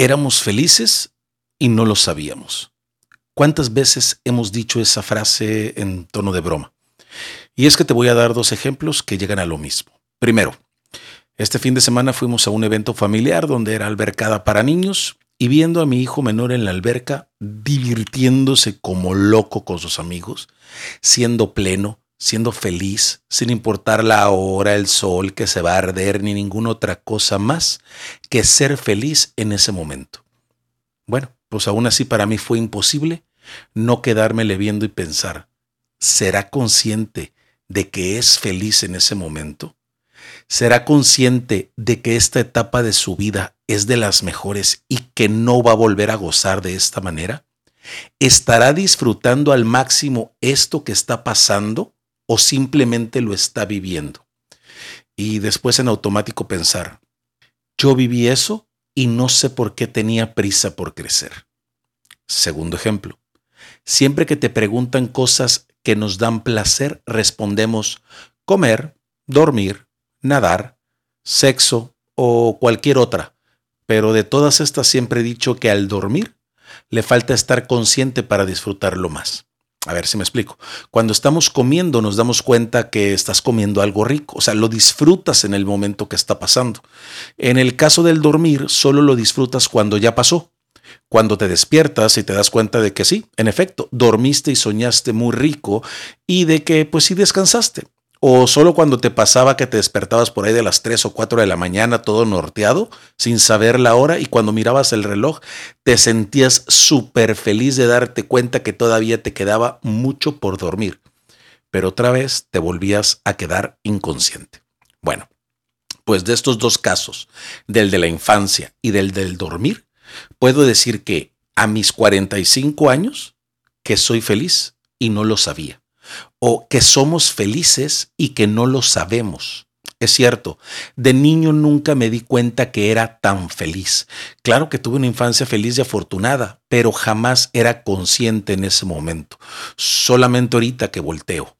Éramos felices y no lo sabíamos. ¿Cuántas veces hemos dicho esa frase en tono de broma? Y es que te voy a dar dos ejemplos que llegan a lo mismo. Primero, este fin de semana fuimos a un evento familiar donde era albercada para niños y viendo a mi hijo menor en la alberca divirtiéndose como loco con sus amigos, siendo pleno, siendo feliz, sin importar la hora, el sol que se va a arder, ni ninguna otra cosa más que ser feliz en ese momento. Bueno, pues aún así para mí fue imposible no quedármele viendo y pensar, ¿será consciente de que es feliz en ese momento? ¿Será consciente de que esta etapa de su vida es de las mejores y que no va a volver a gozar de esta manera? ¿Estará disfrutando al máximo esto que está pasando? O simplemente lo está viviendo. Y después en automático pensar, yo viví eso y no sé por qué tenía prisa por crecer. Segundo ejemplo, siempre que te preguntan cosas que nos dan placer, respondemos comer, dormir, nadar, sexo o cualquier otra. Pero de todas estas siempre he dicho que al dormir le falta estar consciente para disfrutarlo más. A ver si me explico. Cuando estamos comiendo nos damos cuenta que estás comiendo algo rico, o sea, lo disfrutas en el momento que está pasando. En el caso del dormir, solo lo disfrutas cuando ya pasó. Cuando te despiertas y te das cuenta de que sí, en efecto, dormiste y soñaste muy rico y de que pues sí descansaste o solo cuando te pasaba que te despertabas por ahí de las 3 o 4 de la mañana todo norteado, sin saber la hora, y cuando mirabas el reloj te sentías súper feliz de darte cuenta que todavía te quedaba mucho por dormir, pero otra vez te volvías a quedar inconsciente. Bueno, pues de estos dos casos, del de la infancia y del del dormir, puedo decir que a mis 45 años, que soy feliz y no lo sabía o que somos felices y que no lo sabemos. Es cierto, de niño nunca me di cuenta que era tan feliz. Claro que tuve una infancia feliz y afortunada, pero jamás era consciente en ese momento. Solamente ahorita que volteo.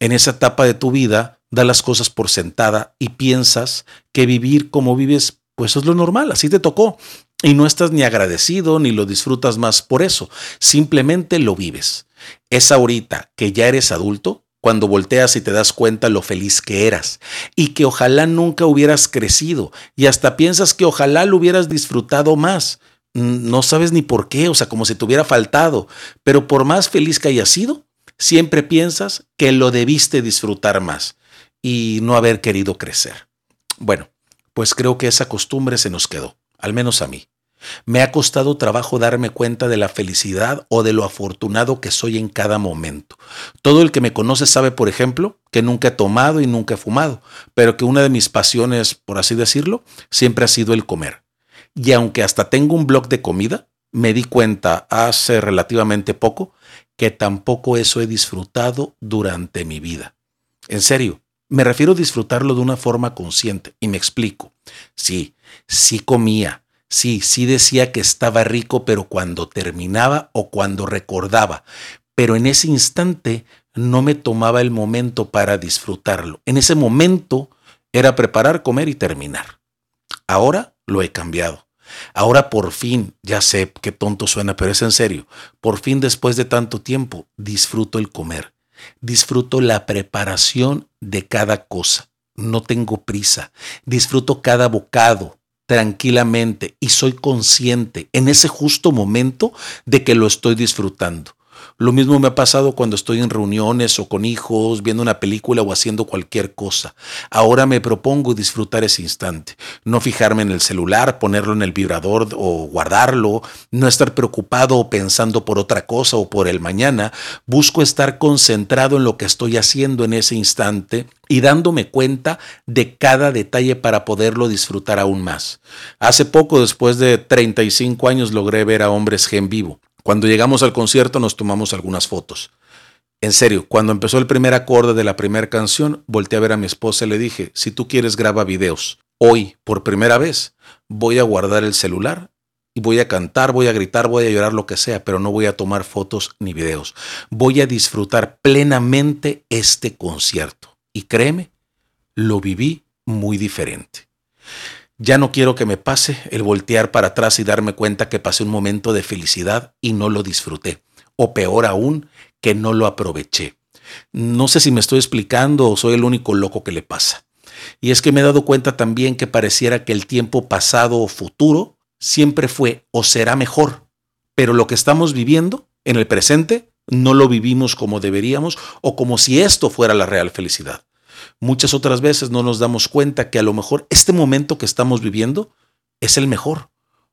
En esa etapa de tu vida, da las cosas por sentada y piensas que vivir como vives, pues es lo normal, así te tocó. Y no estás ni agradecido ni lo disfrutas más por eso, simplemente lo vives. Es ahorita que ya eres adulto cuando volteas y te das cuenta lo feliz que eras y que ojalá nunca hubieras crecido y hasta piensas que ojalá lo hubieras disfrutado más. No sabes ni por qué, o sea, como si te hubiera faltado, pero por más feliz que hayas sido, siempre piensas que lo debiste disfrutar más y no haber querido crecer. Bueno, pues creo que esa costumbre se nos quedó, al menos a mí. Me ha costado trabajo darme cuenta de la felicidad o de lo afortunado que soy en cada momento. Todo el que me conoce sabe, por ejemplo, que nunca he tomado y nunca he fumado, pero que una de mis pasiones, por así decirlo, siempre ha sido el comer. Y aunque hasta tengo un blog de comida, me di cuenta hace relativamente poco que tampoco eso he disfrutado durante mi vida. En serio, me refiero a disfrutarlo de una forma consciente y me explico. Sí, sí comía, Sí, sí decía que estaba rico, pero cuando terminaba o cuando recordaba. Pero en ese instante no me tomaba el momento para disfrutarlo. En ese momento era preparar, comer y terminar. Ahora lo he cambiado. Ahora por fin, ya sé qué tonto suena, pero es en serio, por fin después de tanto tiempo disfruto el comer, disfruto la preparación de cada cosa, no tengo prisa, disfruto cada bocado, tranquilamente y soy consciente en ese justo momento de que lo estoy disfrutando. Lo mismo me ha pasado cuando estoy en reuniones o con hijos, viendo una película o haciendo cualquier cosa. Ahora me propongo disfrutar ese instante, no fijarme en el celular, ponerlo en el vibrador o guardarlo, no estar preocupado o pensando por otra cosa o por el mañana. Busco estar concentrado en lo que estoy haciendo en ese instante y dándome cuenta de cada detalle para poderlo disfrutar aún más. Hace poco, después de 35 años, logré ver a hombres en vivo. Cuando llegamos al concierto nos tomamos algunas fotos. En serio, cuando empezó el primer acorde de la primera canción, volteé a ver a mi esposa y le dije, si tú quieres graba videos. Hoy, por primera vez, voy a guardar el celular y voy a cantar, voy a gritar, voy a llorar, lo que sea, pero no voy a tomar fotos ni videos. Voy a disfrutar plenamente este concierto. Y créeme, lo viví muy diferente. Ya no quiero que me pase el voltear para atrás y darme cuenta que pasé un momento de felicidad y no lo disfruté. O peor aún, que no lo aproveché. No sé si me estoy explicando o soy el único loco que le pasa. Y es que me he dado cuenta también que pareciera que el tiempo pasado o futuro siempre fue o será mejor, pero lo que estamos viviendo en el presente no lo vivimos como deberíamos o como si esto fuera la real felicidad. Muchas otras veces no nos damos cuenta que a lo mejor este momento que estamos viviendo es el mejor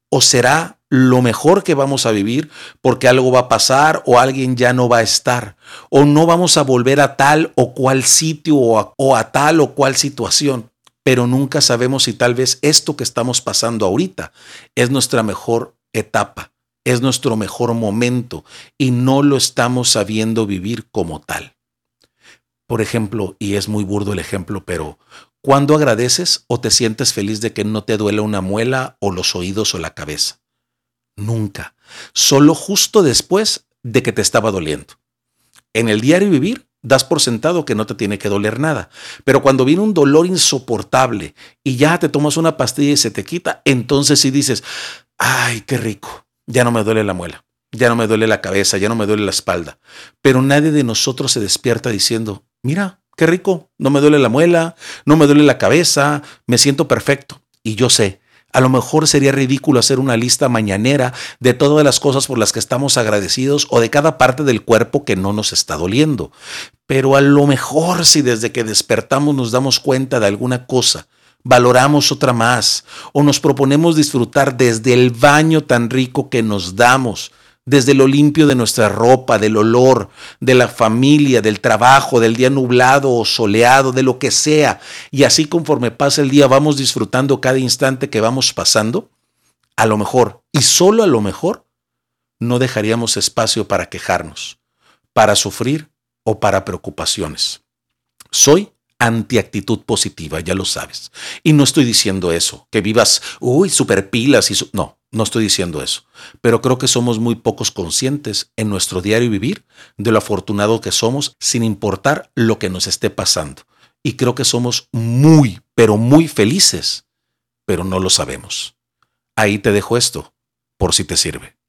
o será lo mejor que vamos a vivir porque algo va a pasar o alguien ya no va a estar o no vamos a volver a tal o cual sitio o a, tal o cual situación. Pero nunca sabemos si tal vez esto que estamos pasando ahorita es nuestra mejor etapa, es nuestro mejor momento y no lo estamos sabiendo vivir como tal. Por ejemplo, y es muy burdo el ejemplo, pero ¿cuándo agradeces o te sientes feliz de que no te duele una muela o los oídos o la cabeza? Nunca. Solo justo después de que te estaba doliendo. En el diario vivir das por sentado que no te tiene que doler nada. Pero cuando viene un dolor insoportable y ya te tomas una pastilla y se te quita, entonces sí dices, ay, qué rico, ya no me duele la muela, ya no me duele la cabeza, ya no me duele la espalda. Pero nadie de nosotros se despierta diciendo, mira, qué rico, no me duele la muela, no me duele la cabeza, me siento perfecto. Y yo sé a lo mejor sería ridículo hacer una lista mañanera de todas las cosas por las que estamos agradecidos o de cada parte del cuerpo que no nos está doliendo. Pero a lo mejor si desde que despertamos nos damos cuenta de alguna cosa, valoramos otra más o nos proponemos disfrutar desde el baño tan rico que nos damos, desde lo limpio de nuestra ropa, del olor, de la familia, del trabajo, del día nublado o soleado, de lo que sea. Y así conforme pasa el día vamos disfrutando cada instante que vamos pasando. A lo mejor, y solo a lo mejor, no dejaríamos espacio para quejarnos, para sufrir o para preocupaciones. Soy antiactitud positiva, ya lo sabes. Y no estoy diciendo eso, que vivas, uy, super pilas y... no, no estoy diciendo eso, pero creo que somos muy pocos conscientes en nuestro diario vivir de lo afortunado que somos sin importar lo que nos esté pasando. Y creo que somos muy, pero muy felices, pero no lo sabemos. Ahí te dejo esto, por si te sirve.